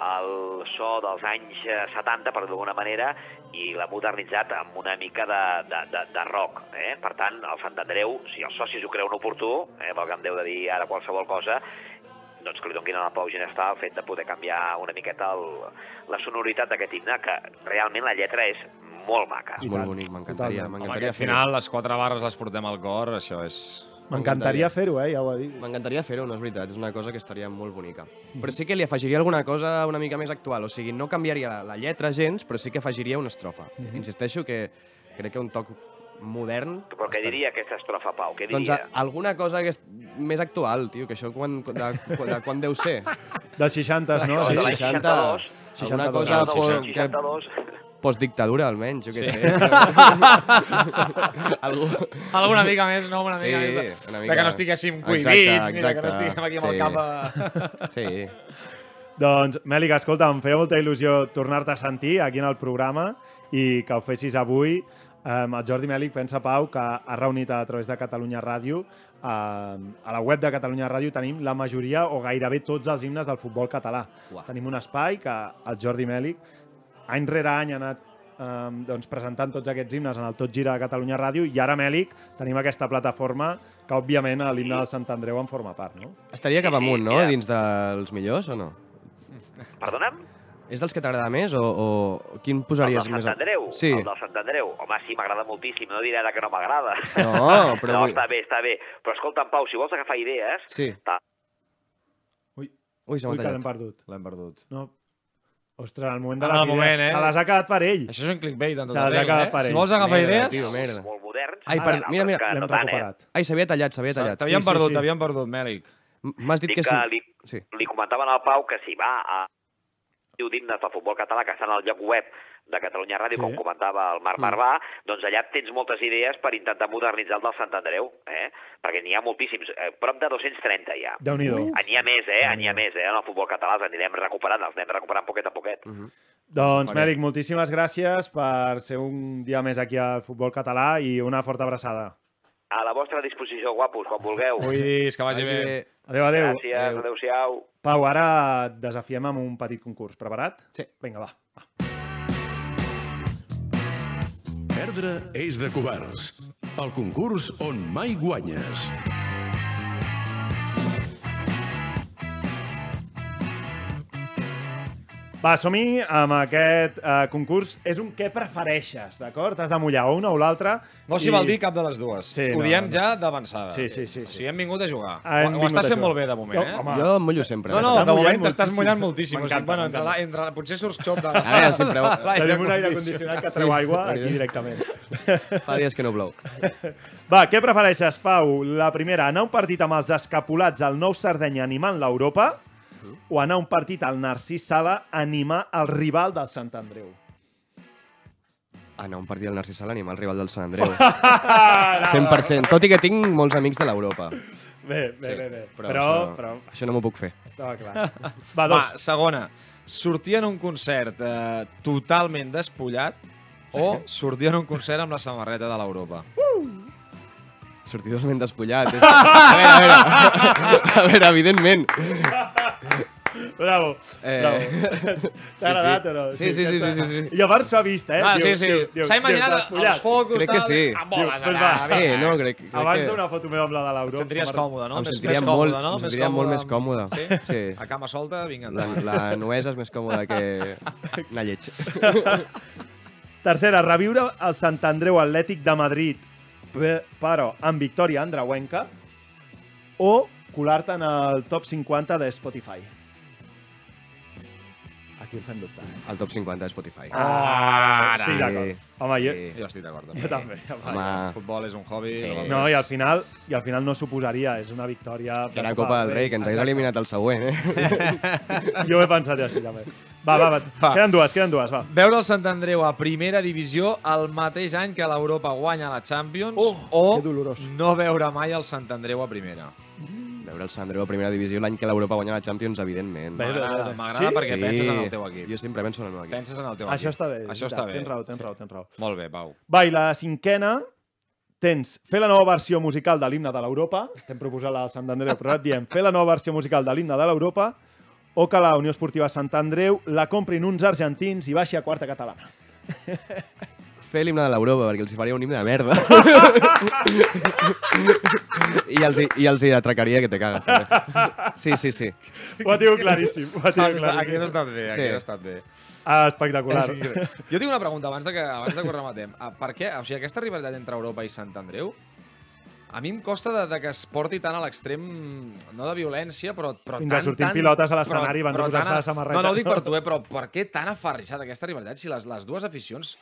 el so dels anys eh, 70, per d'alguna manera, i l'ha modernitzat amb una mica de, de, de, de rock. Eh? Per tant, el Sant Andreu, si els socis ho creuen oportú, eh, pel que em deu de dir ara qualsevol cosa, doncs que li donguin a la Pau Ginestar el fet de poder canviar una miqueta el, la sonoritat d'aquest himne, que realment la lletra és molt maca. És I molt bonic, m'encantaria. al final les quatre barres les portem al cor, això és... m'encantaria fer-ho, eh? Ja ho ha dit. M'encantaria fer-ho, no és veritat, és una cosa que estaria molt bonica. Però sí que li afegiria alguna cosa una mica més actual, o sigui, no canviaria la, la lletra gens, però sí que afegiria una estrofa. Insisteixo que crec que un toc modern... Però què diria aquesta estrofa, Pau? Què Doncs diria? a, alguna cosa que és més actual, tio, que això quan, de, de quan deu ser? Dels 60, no? Sí, de l'any 62, 60, alguna 62, cosa no, po- 62, que 62. Postdictadura, almenys, jo què Sí. sé. Algú... Alguna mica més, no? Una Sí, mica més de, una de mica- que no estiguéssim cohibits, ni de que no estiguem aquí amb el sí. cap a... Sí. Doncs, Mèlic, escolta, em feia molta il·lusió tornar-te a sentir aquí en el programa i que ho fessis avui. Um, el Jordi Mèlic pensa, Pau, que ha reunit a través de Catalunya Ràdio a la web de Catalunya Ràdio tenim la majoria o gairebé tots els himnes del futbol català. Uau. Tenim un espai que el Jordi Mèlic any rere any ha anat um, doncs, presentant tots aquests himnes en el Tot Gira de Catalunya Ràdio i ara, Mèlic, tenim aquesta plataforma que, òbviament, l'himne del Sant Andreu en forma part, no? Estaria cap Sí, amunt, no?, dins dels millors, o no? Perdona'm? És dels que t'agrada més o, o quin El posaries del més? Sant Andreu? Sí. El del Sant Andreu. Home, sí, m'agrada moltíssim. No diré ara que no m'agrada. No, però no, està bé, està bé. Però escolta'm, Pau, si vols agafar idees... Sí. Ta- Ui, Ui, s'ha ui que l'hem perdut. L'hem perdut. No. Ostres, el moment de En les el idees. moment, eh? Se les ha quedat per ell. Això és un clickbait en tot Se les ha arreu, quedat eh? per Si ell. vols agafar Merda, idees... tio, merda. Molt moderns. Ai, per, mira, mira, l'hem eh? recuperat. ai, s'havia tallat, s'havia tallat. T'havien Sí, sí, perdut, sí. t'havien perdut, Mèlic. M'has dit que que, sí. li, Sí. li comentaven al Pau que si va a diu d'himnes del futbol català que estan al lloc web de Catalunya Ràdio, Sí. com comentava el Marc Marvà, doncs allà tens moltes idees per intentar modernitzar el del Sant Andreu, eh? perquè n'hi ha moltíssims, eh, prop de 230 ja. Déu-n'hi-do. N'hi ha més, eh? N'hi ha més, eh? En el futbol català els anirem recuperant, els anem recuperant poquet a poquet. Doncs, Faré. Mèric, moltíssimes gràcies per ser un dia més aquí al futbol català i una forta abraçada. A la vostra disposició, guapos, quan vulgueu. Cuidis, que vagi Vagi bé. bé. Adéu, adéu. Gràcies, Adéu. adéu-siau. Pau, ara et desafiem amb un petit concurs. Preparat? Sí. Vinga, va. va. Perdre és de covards. El concurs on mai guanyes. Va, som-hi amb aquest eh, concurs. És un què prefereixes, d'acord? T'has de mullar o una o l'altra. No s'hi i- val dir cap de les dues. Sí, Ho no, diem no. ja d'avançada. Sí, sí, sí, O sí. sigui, hem vingut a jugar. Hem Ho, estàs fent jugar. molt bé, de moment, Jo, eh? home, Jo em mullo sempre. No, no, de moment t'estàs moltíssim. mullant moltíssim. O sigui, bueno, entre, la, entre, potser surts xop de... A veure, sempre- Tenim un aire condicionat. condicionat que treu aigua aquí directament. Fa dies que no plou. Va, què prefereixes, Pau? La primera, anar a un partit amb els escapulats al Nou Sardenya animant l'Europa o anar a un partit al Narcís Sala a animar el rival del Sant Andreu? Anar a un partit del Narcís Sala animar el rival del Sant Andreu. 100%. Tot i que tinc molts amics de l'Europa. Bé, bé, Sí, bé, bé. Però, Però, això, però, això no m'ho puc fer. estava clar. Va, Va, dos. segona. Sortir en un concert eh, totalment despullat o sortir en un concert amb la samarreta de l'Europa. Sortir totalment despullat. És... A veure, a veure. A veure, evidentment. Bravo, Eh, bravo. T'ha agradat sí. o no? Sí, sí, sí, sí, sí, sí. I a part s'ho ha vist, eh? Ah, sí, sí. S'ha imaginat diu, els focus, Crec que sí. amb boles Diu, allà. doncs va. Sí, no, crec, crec Abans que... d'una foto meva amb la de Et l'Europa. sentiries còmode, no? Em sentiria més molt, còmode, no? em Més sentiria molt més còmode. Sí? Sí. A cama solta, vinga. La, la nuesa és més còmoda que anar lleig. Tercera, reviure el Sant Andreu Atlètic de Madrid, pe- però amb victòria andreuenca, o colar-te en el top 50 de Spotify. Aquí ho fem dubtar, eh? El top 50 de Spotify. Ah, Ara. sí, d'acord. Home, jo, Sí. Jo estic d'acord. jo també. Home, El futbol és un hobby. Sí. No, i al final, i al final no suposaria, és una victòria... de era Copa del Rei, que ens hagués eliminat el següent, eh? Jo ho he pensat així, també. Va, va, va. Va. Queden dues, queden dues, va. Veure el Sant Andreu a primera divisió el mateix any que l'Europa guanya la Champions Oh, o que dolorós. no veure mai el Sant Andreu a primera. Veure el Sant Andreu a primera divisió l'any que l'Europa guanya la Champions, evidentment. M'agrada Sí? perquè penses en el teu equip. Jo sempre penso en el meu equip. Penses en el teu Això equip. està bé. Això està bé. Tens raó, tens raó, tens raó. Molt bé, Pau. Va, i la cinquena, tens fer la nova versió musical de l'himne de l'Europa, t'hem proposat la de Sant Andreu, però et diem fer la nova versió musical de l'himne de l'Europa o que la Unió Esportiva Sant Andreu la comprin uns argentins i baixi a quarta catalana. Fer l'himne de l'Europa, perquè els hi faria un himne de merda. I, els, hi- I els hi atracaria que te cagues, també. Sí, sí, sí. Ho ha tingut claríssim, ho ha tingut Aquí has claríssim. estat bé, aquí Sí. has estat bé. Ah, espectacular. És increïble. Jo tinc una pregunta abans de que, abans de que ho rematem. Ah, Per què? O sigui, aquesta rivalitat entre Europa i Sant Andreu a mi em costa de, de que es porti tant a l'extrem, no de violència, però, però Fins a tant, sortir tant, pilotes a l'escenari abans de però posar-se a- la samarreta. No, no ho dic per tu, eh, però per què tan aferrissat aquesta rivalitat si les, les dues aficions,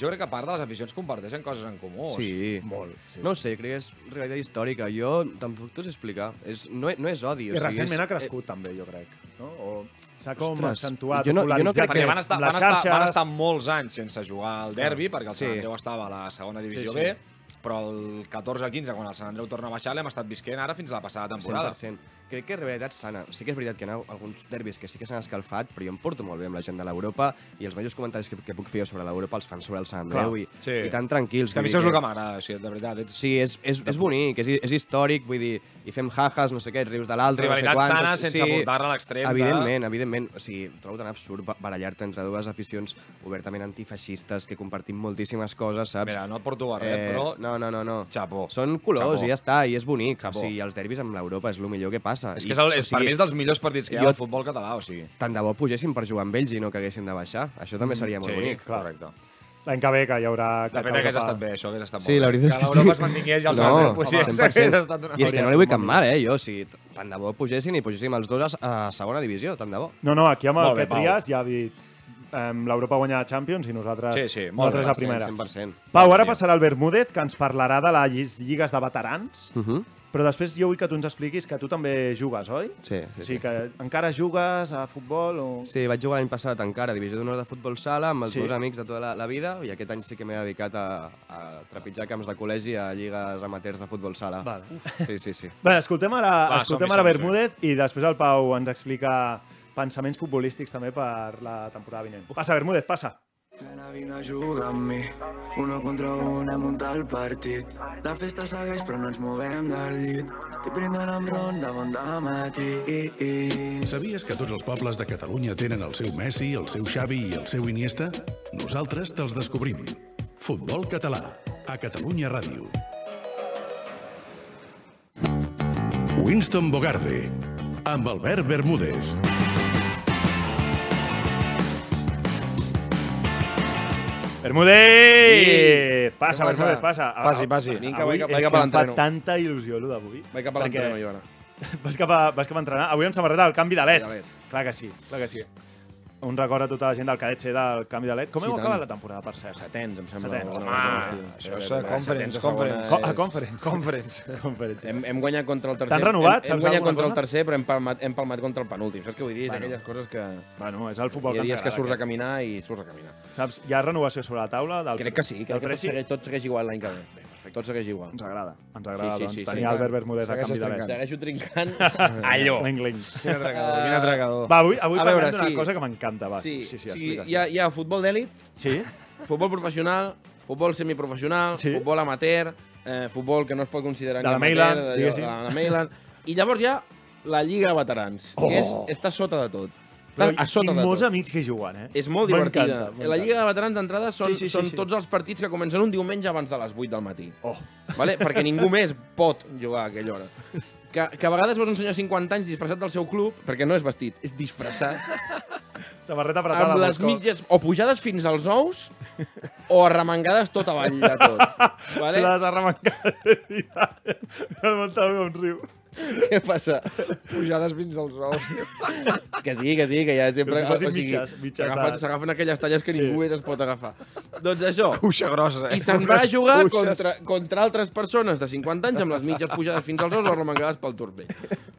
jo crec que a part de les aficions comparteixen coses en comú. Sí. Molt, sí. No ho sé, crec que és realitat històrica. Jo tampoc t'ho sé explicar. És, no, no és odi. I o sigui, recentment és, ha crescut, també, jo crec. No? O s'ha com Ostres, accentuat, jo no- jo no crec que van estar, van, estar, van estar molts anys sense jugar al derbi, perquè el Sant Sí. Andreu estava a la segona divisió Sí, sí. B, però el 14-15, quan el Sant Andreu torna a baixar, l'hem estat visquent ara fins a la passada temporada. 100%. Crec que és realitat sana. Sí que és veritat que hi ha alguns derbis que sí que s'han escalfat, però jo em porto molt bé amb la gent de l'Europa i els majors comentaris que, que puc fer sobre l'Europa els fan sobre el Sant Andreu Clar, i, sí. i tan tranquils. Que a mi això és el que m'agrada, sigui, de veritat. Ets... Sí, és, és, és bonic, és, és històric, vull dir, i fem jajas, no sé què, rius de l'altre, no sé quantos... sana sense portar-la a l'extrem de- Evidentment, evidentment. O sigui, trobo tan absurd ba- barallar-te entre dues aficions obertament antifeixistes que compartim moltíssimes coses, saps? Mira, no et porto a res, però no, no, no, no, no. Xapó. Són colors Xapó. i ja està, i és bonic. Xapó. O sigui, els derbis amb l'Europa és el millor que passa. És I, que és, el, és o sigui, per mi és dels millors partits que hi ha al futbol català, o sigui. Tant de bo pugessin per jugar amb ells i no que haguessin de baixar. Això també seria molt sí, bonic. correcte. L'any que ve, que hi haurà... De fet, hagués estat bé, això hagués estat Sí, molt la bé. veritat és que que l'Europa sí. es mantingués i el no, 100%. hagués estat una... I és que no Hauria li vull cap mal, eh? Jo, si t- tant de bo pugessin i pugéssim els dos a, a segona divisió, tant de bo. No, no, aquí amb el que Pau. tries ja ha dit l'Europa guanya la Champions i nosaltres, Sí, sí, molt nosaltres bé, a primera. 100%. Pau, ara passarà el Bermúdez, que ens parlarà de les lligues de veterans, Uh -huh. Però després jo vull que tu ens expliquis que tu també jugues, oi? Sí, sí, O sí. sigui, que encara jugues a futbol o... Sí, vaig jugar l'any passat encara a Divisió d'Honor de Futbol Sala amb els Sí. meus amics de tota la, la vida i aquest any sí que m'he dedicat a, a trepitjar camps de col·legi a lligues amateurs de futbol sala. Vale. Sí, sí, sí. Bé, escoltem ara, Va, escoltem ara Bermúdez i després el Pau ens explica pensaments futbolístics també per la temporada vinent. Passa, Bermúdez, passa. Nena, vine a jugar amb mi. Uno contra un hem muntat el partit. La festa segueix però no ens movem del llit. Estic brindant amb ron de bon dematí. Sabies que tots els pobles de Catalunya tenen el seu Messi, el seu Xavi i el seu Iniesta? Nosaltres te'ls descobrim. Futbol català, a Catalunya Ràdio. Winston Bogarde, amb Albert Bermúdez. Bermúdez! Passa, Què passa? Bermúdez, passa. Passi, passi. Vinga, Avui vaig cap- és vaig que cap a em fa l'entreno. tanta il·lusió, allò d'avui. Vaig cap a perquè l'entreno, jo ara. Vas cap, a, vas cap a entrenar. Avui amb samarreta del canvi de LED. De LED. Clar que sí, clar que sí. Un record a tota la gent del cadet C del canvi de LED. Com Sí, heu tant. acabat la temporada, per cert? Setens, em sembla. Setens. Home, això és conference, conference. Co- a conference. Conference. Conferència. Hem, hem guanyat contra el tercer. T'han renovat? Hem, hem guanyat contra el cosa? tercer, però hem palmat, hem palmat contra el penúltim. Saps què vull dir? És Bueno. aquelles coses que... Bueno, és el futbol Hi ha que ens dies que agrada. surts a caminar i surts a caminar. Saps, hi ha renovació sobre la taula? Del, Crec que sí, crec que tot segueix, tot segueix igual l'any que ve. Tot segueix igual. Ens agrada, ens agrada Sí, sí, doncs, sí, tenir sí. Albert Bermúdez a canvi de LED. Segueixo trincant. Allò. Quin atracador, quin atracador. Va, avui, avui A parlem d'una sí. cosa que m'encanta. Va, Sí, sí, sí, sí, hi, ha, hi ha futbol d'èlit, Sí? futbol professional, futbol semiprofessional, Sí. futbol amateur, eh, futbol que no es pot considerar De ni la amateur, diguéssim. de la Mainland. I llavors hi ha la Lliga de Veterans, Oh! que és, està sota de tot. Però a sota tinc molts amics que juguen, eh? És molt divertida. La Lliga de Veterans d'entrada són, Sí, sí, sí, són sí. tots els partits que comencen un diumenge abans de les 8 del matí. Oh. Vale? Perquè ningú més pot jugar a aquella hora. Que, que a vegades veus un senyor de 50 anys disfressat del seu club, perquè no és vestit, és disfressat, Samarreta apretada. amb les mitges o pujades fins als ous o arremangades tot avall de tot. Vale? Les arremangades. El Montalvo un riu. Què passa? Pujades fins als ous. Que sí, que sí, que ja sempre... Com si fossin mitges, mitges s'agafen- de- aquelles talles que Sí. ningú més es pot agafar. Doncs això, Cuixa grossa, eh? I se'n va a jugar Cuixes. contra, contra altres persones de 50 anys amb les mitges pujades fins als os o remangades pel turmell.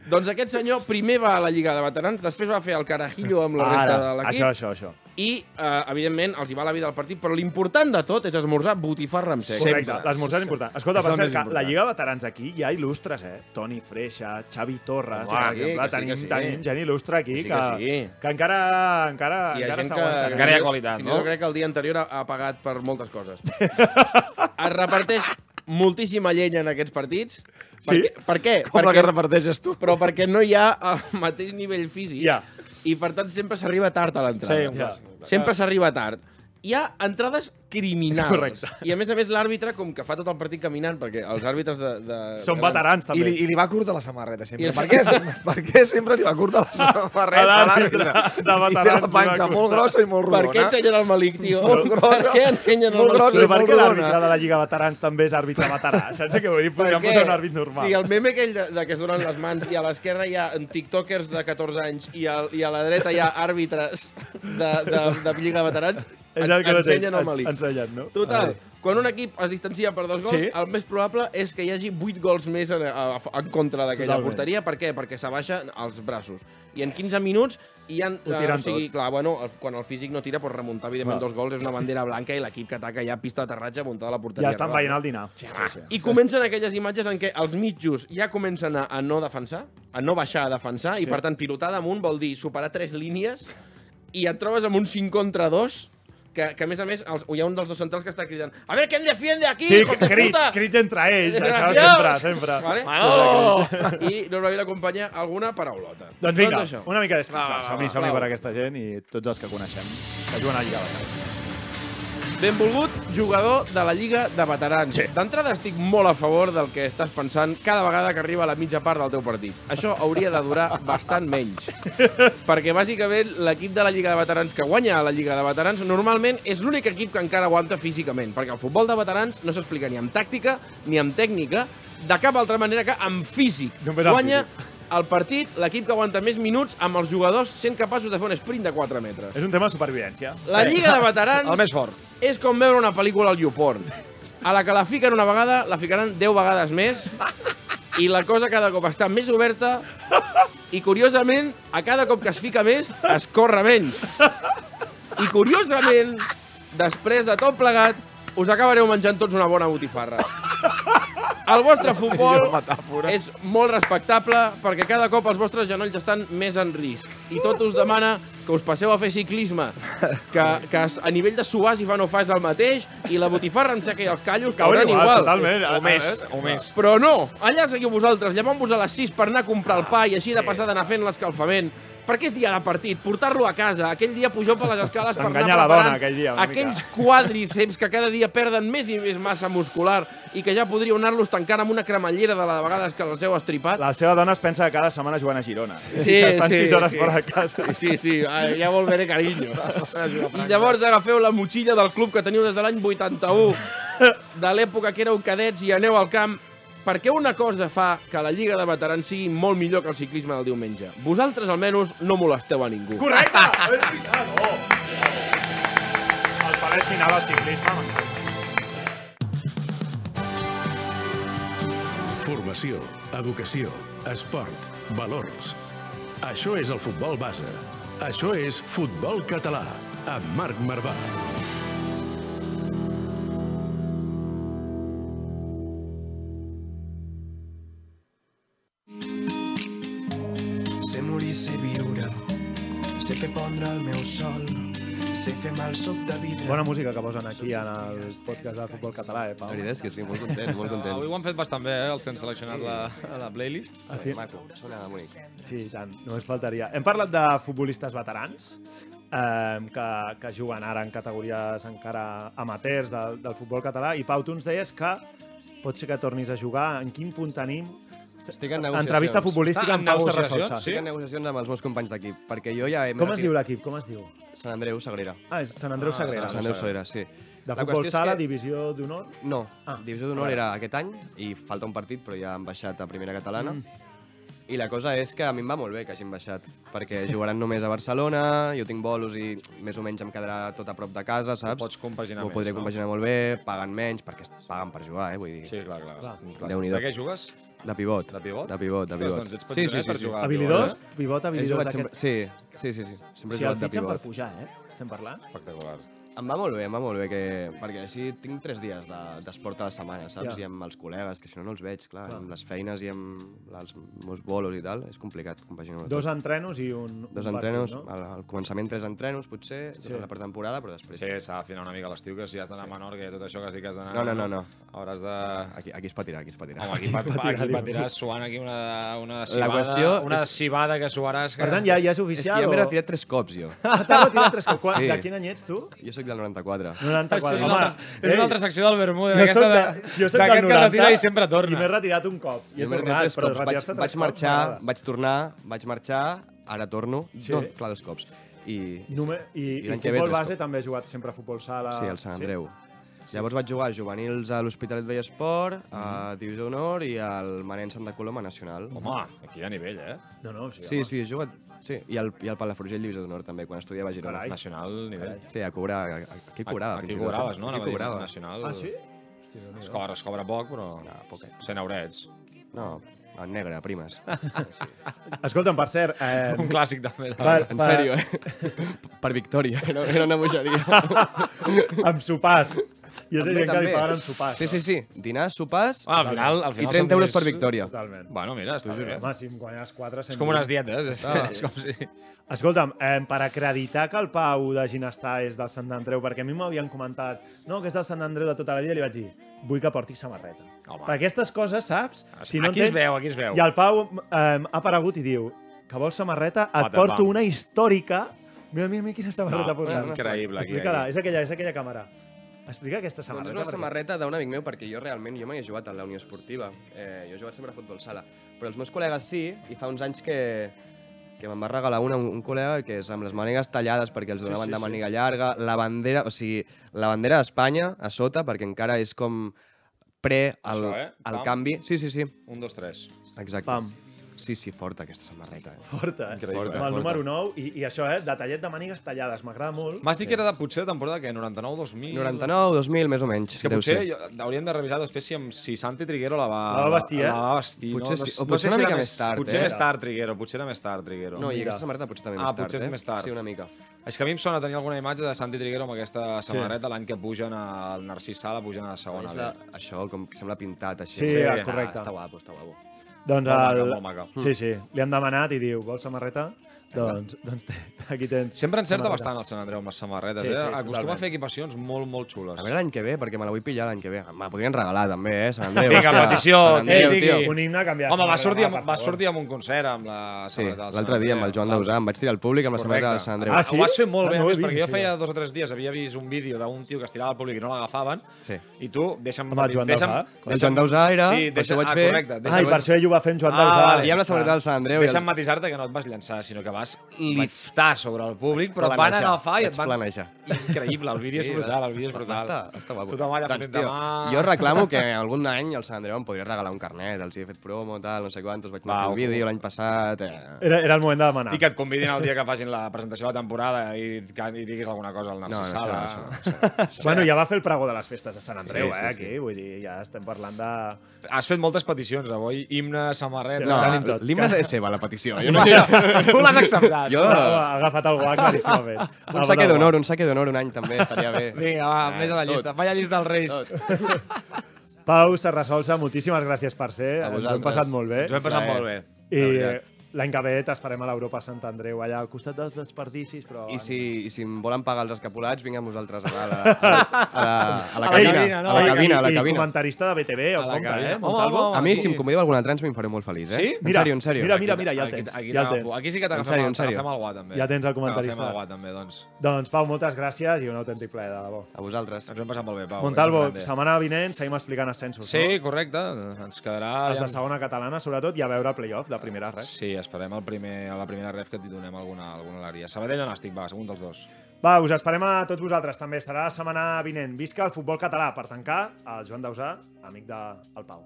doncs aquest senyor primer va a la Lliga de Veterans, després va fer el carajillo amb la resta de Ara, l'equip això, això, això. I, eh, evidentment, els hi va la vida al partit, però l'important de tot és esmorzar botifarra amb sec. Correcte, l'esmorzar és important. Escolta, per cert, que important. la Lliga de Veterans aquí hi ha il·lustres, eh? Toni Freixa, Xavi Torres, Home, per sí, exemple, sí, tenim, que sí. tenim gent il·lustre aquí Que sí, que, sí. que encara, encara, Hi ha encara gent que, encara hi ha que- qualitat, no? tot crec que el dia anterior ha, ha pagat per moltes coses. es reparteix moltíssima llenya en aquests partits. Sí? Per, què? per què? Com la que reparteixes tu. Però perquè no hi ha el mateix nivell físic. Ja. I per tant sempre s'arriba tard a l'entrada. Sí, un Ja. clàssic. Sempre s'arriba tard. Hi ha entrades criminals. Correcte. I a més a més l'àrbitre, com que fa tot el partit caminant, perquè els àrbitres de... de Són veterans, I també. li, I li va curta la samarreta, I sempre. el- Per què, sempre, per què sempre li va curta la samarreta A a l'àrbitre de I té veterans la panxa va molt grossa i molt Per rodona. què ensenyen el malic, tio? Molt grossa. Per què ensenyen el malic? Però i per què l'àrbitre de la Lliga Veterans també és àrbitre veterà? Saps què vull dir? Podríem què? posar un àrbitre normal. Sí, el meme aquell de, de que es donen les mans i a l'esquerra hi ha tiktokers de 14 anys i, al, i a la dreta hi ha àrbitres de, de, de Lliga de Veterans, és el que ensenyen el ens- malic. Ensenyen, no? Total, quan un equip es distancia per dos gols, Sí. el més probable és que hi hagi 8 gols més en, a, en contra d'aquella porteria. Per què? Perquè s'abaixen els braços. I en 15 minuts hi ha... Ho tiren o sigui, tot. clar, bueno, quan el físic no tira, pots remuntar, evidentment, Clar. dos gols, és una bandera blanca i l'equip que ataca ja pista d'aterratge muntada a la porteria. Ja estan veient el dinar. Sí, sí. I comencen aquelles imatges en què els mitjos ja comencen a, a no defensar, a no baixar a defensar, Sí. i per tant pilotar damunt vol dir superar tres línies i et trobes amb un 5 contra 2 que, que a més a més els, hi ha un dels dos centrals que està cridant a ver, ¿quién defiende aquí, Sí, hijos de crits, puta? crits entre ells, això sempre, sempre. Vale? Manolo! I no m'havia d'acompanyar alguna paraulota. Doncs vinga, això. una mica va, Som-hi, va, som-hi va. per aquesta gent i tots els que coneixem que juguen a Lliga Veterans. Benvolgut jugador de la Lliga de Veterans. Sí. D'entrada estic molt a favor del que estàs pensant cada vegada que arriba a la mitja part del teu partit. Això hauria de durar bastant menys. Perquè, bàsicament, l'equip de la Lliga de Veterans que guanya a la Lliga de Veterans normalment és l'únic equip que encara aguanta físicament. Perquè el futbol de veterans no s'explica ni amb tàctica ni amb tècnica, de cap altra manera que amb físic. Amb Guanya físic. El partit l'equip que aguanta més minuts amb els jugadors sent capaços de fer un sprint de 4 metres. És un tema de supervivència. La Lliga de Veterans El més fort. és com veure una pel·lícula al YouPorn. A la que la fiquen una vegada, la ficaran 10 vegades més i la cosa cada cop està més oberta i, curiosament, a cada cop que es fica més, es corre menys. I, curiosament, després de tot plegat, us acabareu menjant tots una bona botifarra. El vostre futbol és molt respectable perquè cada cop els vostres genolls estan més en risc. I tot us demana que us passeu a fer ciclisme, que, que a nivell de suar si fa no fa és el mateix, i la botifarra amb seca i els callos cauran igual, totalment. O més, o més. Però no, allà seguiu vosaltres, llevant-vos a les 6 per anar a comprar el pa i així de passar d'anar fent l'escalfament. Perquè és dia de partit, portar-lo a casa, aquell dia pujeu per les escales per anar Enganyar la preparant dona aquell dia, aquells mica. quàdriceps que cada dia perden més i més massa muscular i que ja podríeu anar-los tancant amb una cremallera de la de vegades que els heu estripat. La seva dona es pensa que cada setmana jugant a Girona. Sí, I s'estan sí, 6 hores sí. fora de casa. Sí, sí, eh, ja volveré carinyo. I llavors agafeu la motxilla del club que teniu des de l'any 81, de l'època que éreu cadets i aneu al camp perquè una cosa fa que la Lliga de Veterans sigui molt millor que el ciclisme del diumenge. Vosaltres, almenys, no molesteu a ningú. Correcte! és veritat, oh! El palet final al ciclisme m'encanta. Formació, educació, esport, valors. Això és el futbol base. Això és Futbol Català, amb Marc Marvà. Sé morir, sé viure, sé fer pondre el meu sol, sé fer mal soc de vidre. Bona música que posen aquí en el podcast de futbol català, eh, Pau? La veritat és que sí, molt content, molt content. Avui ho han fet bastant bé, eh, els que han seleccionat la, la playlist. Hosti, Maco, sona bonic. Sí, i tant, només faltaria. Hem parlat de futbolistes veterans eh, que, que juguen ara en categories encara amateurs del, del futbol català i Pau, tu ens deies que pot ser que tornis a jugar. En quin punt tenim? Estic en negociacions. Entrevista futbolística Està amb en Pau negociacions? Serrasolsa. Estic en negociacions amb els meus companys d'equip, perquè jo ja... Com es diu l'equip? Com es diu? Sant Andreu Sagrera. Ah, és Sant Andreu Ah, Sagrera. Sant Andreu Sagrera, sí. De La futbol sala, que- divisió d'honor? No, Ah, Divisió d'Honor era aquest any i falta un partit, però ja han baixat a primera catalana. I la cosa és que a mi em va molt bé que hagin baixat, perquè jugaran només a Barcelona, jo tinc bolos i més o menys em quedarà tot a prop de casa, saps? pots compaginar Ho més, podré no? compaginar molt bé, paguen menys, perquè es paguen per jugar, eh? Vull dir, Sí, clar, clar. clar. Déu-n'hi-do. De què jugues? de pivot. De pivot? De pivot, de pivot. doncs ets petitet per jugar Habilidós? pivot, Pivot He habilidós jugat sempre... d'aquest... Sí, sí, sí, sí. Sempre Si he el jugat de fitxen per pivot. pujar, eh? Estem parlant? Espectacular. Em va molt bé, em va molt bé, que... perquè així tinc tres dies de- d'esport a la setmana, saps? Ja. I amb els col·legues, que si no no els veig, clar, Clar. amb les feines i amb els meus bolos i tal, és complicat compaginar Dos entrenos i un, Dos un entrenos, partit, no? al, al començament tres entrenos, potser, Sí. durant la pretemporada, però després... Sí, s'ha d'afinar una mica l'estiu, que si has d'anar a Menorca i tot això que sí que has d'anar... No, no, no, no. Hauràs de... Aquí, aquí es patirà, aquí es patirà. Home, aquí, pat, patirà, aquí patiràs suant aquí una, una La cibada, qüestió una és- cibada que suaràs... Que... Per tant, ja, ja és És que oficial ja m'he retirat tres cops, jo. Ah, t'has retirat tres cops. Quan- Sí. De quin any ets, tu? Jo sóc del 94. 94. és, una altra, és una altra secció del Bermuda, Jo d'aquesta soc de, si jo soc del que 90 retira i sempre I m'he torna. retirat un cop. I he tornat, però cops. Vaig, vaig cops marxar, m'agrada. vaig tornar, vaig marxar, ara torno. Sí. No, clar, dos cops. I, Nume, I, I i que futbol base cops. també he jugat sempre a futbol sala. Sí, al Sant Andreu. Llavors vaig jugar a juvenils a l'Hospitalet Vallesport, a Divisió d'Honor i al Manent Santa Coloma Nacional. Home, aquí hi ha nivell, eh? No, no, sí, Sí, sí, he jugat... Sí, i al, i al Palafrugell Divisió d'Honor també, quan estudiava a Girona. Carai. Nacional nivell. Sí, a cobrar... a- a- Aquí cobrava. Aquí cobraves, no? Aquí a cobrava. Nacional. Ah, sí? Es cobra, es cobra poc, però... Ah, poquet. 100 eurets. No, en negre, primes. Escolta'm, per cert... Eh, Un clàssic també. de- Per- En sèrio, eh? per victòria, era, era una bogeria. amb sopars. Sé També, gent que li paguen sopars. Sí, sí, sí. Dinars, sopars Ah, al final, al i final 30 euros per victòria. Totalment. Bueno, mira, està bé. Home, si em guanyes 4... És com unes dietes. És, Ah, és com si... Escolta'm, eh, per acreditar que el Pau de Ginestar és del Sant Andreu, perquè a mi m'havien comentat no, que és del Sant Andreu de tota la vida, li vaig dir vull que porti samarreta. Home. Per aquestes coses, saps? Aquí es veu, aquí es veu. I el Pau eh, ha aparegut i diu que vols samarreta, et porto una històrica... Mira, mira, mira quina samarreta No, ha portat. increïble, Explica-la, aquí. és aquella, és aquella càmera. Explica aquesta Doncs samarreta. és una perquè- samarreta d'un amic meu, perquè jo realment jo mai he jugat a la Unió Esportiva. Eh, jo he jugat sempre a futbol sala. Però els meus col·legues sí, i fa uns anys que, que me'n va regalar una, un, col·lega, que és amb les mànigues tallades perquè els Sí, donaven sí, de sí. màniga llarga, la bandera, o sigui, la bandera d'Espanya a sota, perquè encara és com pre al, Això, eh? al canvi. Sí, sí, sí. Un, dos, tres. Exacte. Pam. Sí, sí, forta aquesta samarreta. Eh? Forta, eh? Increïble. Amb el número 9, i, i això, eh? Detallet de mànigues tallades, m'agrada molt. M'has dit que era de potser de temporada que 99-2000... 99, 2000, més o menys. És que deu potser ser. hauríem de revisar després si, amb, si Santi Triguero la va... La va vestir, eh? La va vestir, Potser no? sí, no, o no potser sé si mica era més tard, Potser eh? més tard, Triguero, potser era més tard, Triguero. No, i Mira. aquesta samarreta potser també Ah, més tard, potser és eh? més tard. Sí, una mica. És que a mi em sona tenir alguna imatge de Santi Triguero amb aquesta samarreta l'any que pugen al Narcís Sala, pugen a la segona. La, això, com sembla pintat així. Sí, és correcte. Està guapo, està guapo. Doncs maca, el... molt maca. Sí, sí. Li han demanat i diu, vols samarreta? Doncs, doncs té, aquí tens. Sempre encerta samarreta. bastant el Sant Andreu amb les samarretes, Sí, eh? sí, Acostuma totalment. a fer equipacions molt, molt xules. A veure l'any que ve, perquè me la vull pillar l'any que ve. Me la podrien regalar també, eh? Sant Andreu. Vinga, petició, Sant Andreu, eh, tio. Un himne canviat. Home, va sortir, amb, va sortir amb un concert amb la Sí, samarreta del Sant l'altre dia amb el. Joan Dausà em vaig tirar al públic amb la samarreta del. Sant Andreu. Ah, sí? Ho vas fer molt Ah, bé, no he més, perquè vist, jo feia dos o tres dies havia vist un vídeo d'un tio que es tirava al públic i no l'agafaven, Sí. i tu, deixa'm... Amb el Joan deixa'm, Dausà? El Joan Dausà era, Sí, per deixa, això ho vaig ah, correcte. Ah, Deixa'm, i per això ell ho va fer amb Joan Ah, Dausà. vale. I amb la samarreta del Sant Andreu. deixa'm matisar-te que no et vas llançar, sinó que vas liftar sobre el públic, però et van agafar i et van... planejar. Increïble, el vídeo és brutal, el vídeo és brutal. Està, està guapo. Tothom allà doncs, fent de tio, mà. jo reclamo que algun any el Sant Andreu em podria regalar un carnet, els hi he fet promo, tal, no sé quantos, vaig anar un vídeo l'any passat... Eh. Era, era el moment de demanar. I que et convidin el dia que facin la presentació de la temporada i, que, i diguis alguna cosa al No, Narcís no, Sala. això no, això Bueno, ja va fer el pregó de les festes de Sant Andreu, Sí, sí, eh, sí. aquí. Vull dir, ja estem parlant de... Has fet moltes peticions avui, himne, samarreta... Sí, No, l'himne és seva, la petició. Jo no, tu l'has acceptat. jo, Ha agafat el guac claríssimament. Un saque d'honor, un saque d'honor un any també estaria bé. Vinga, va, més a la tot. llista. Vaya llista dels Reis. Pau Serrasolsa, moltíssimes gràcies per ser. A Ens ho hem passat molt bé. Ens ho hem passat molt bé. I. l'any que ve t'esperem a l'Europa Sant Andreu, allà al costat dels desperdicis, però... I si, I si em volen pagar els escapulats, vinga amb vosaltres a la, a la, a la, a la A la cabina. no? A la cabina, a la I cabina. comentarista de BTV, A o la compte, cabina. eh, Home, Montalvo? home, A mi, aquí- si em convideu a alguna trans, m'hi faré molt feliç, eh? Sí? En sèrio, en sèrio. Mira, mira, mira, ja el Aquí- tens. Aquí, ja el tens. aquí sí que t'agafem el, el guà, també. Ja tens el comentarista. T'agafem el guà, també, doncs. Doncs, Pau, moltes gràcies i un autèntic plaer, de debò. A vosaltres. Ens ho hem passat molt bé, Pau. Montalvo, un grande. setmana vinent seguim explicant ascensos, Sí, no? correcte. Ens quedarà... Els de segona catalana, sobretot, i a veure el playoff de primera res. Sí, esperem el primer, a la primera ref que t'hi donem alguna, alguna alegria. Sabadell o Nàstic, va, un dels dos. Va, us esperem a tots vosaltres també. Serà la setmana vinent. Visca el futbol català. Per tancar, el Joan Dausà, amic del de, el Pau.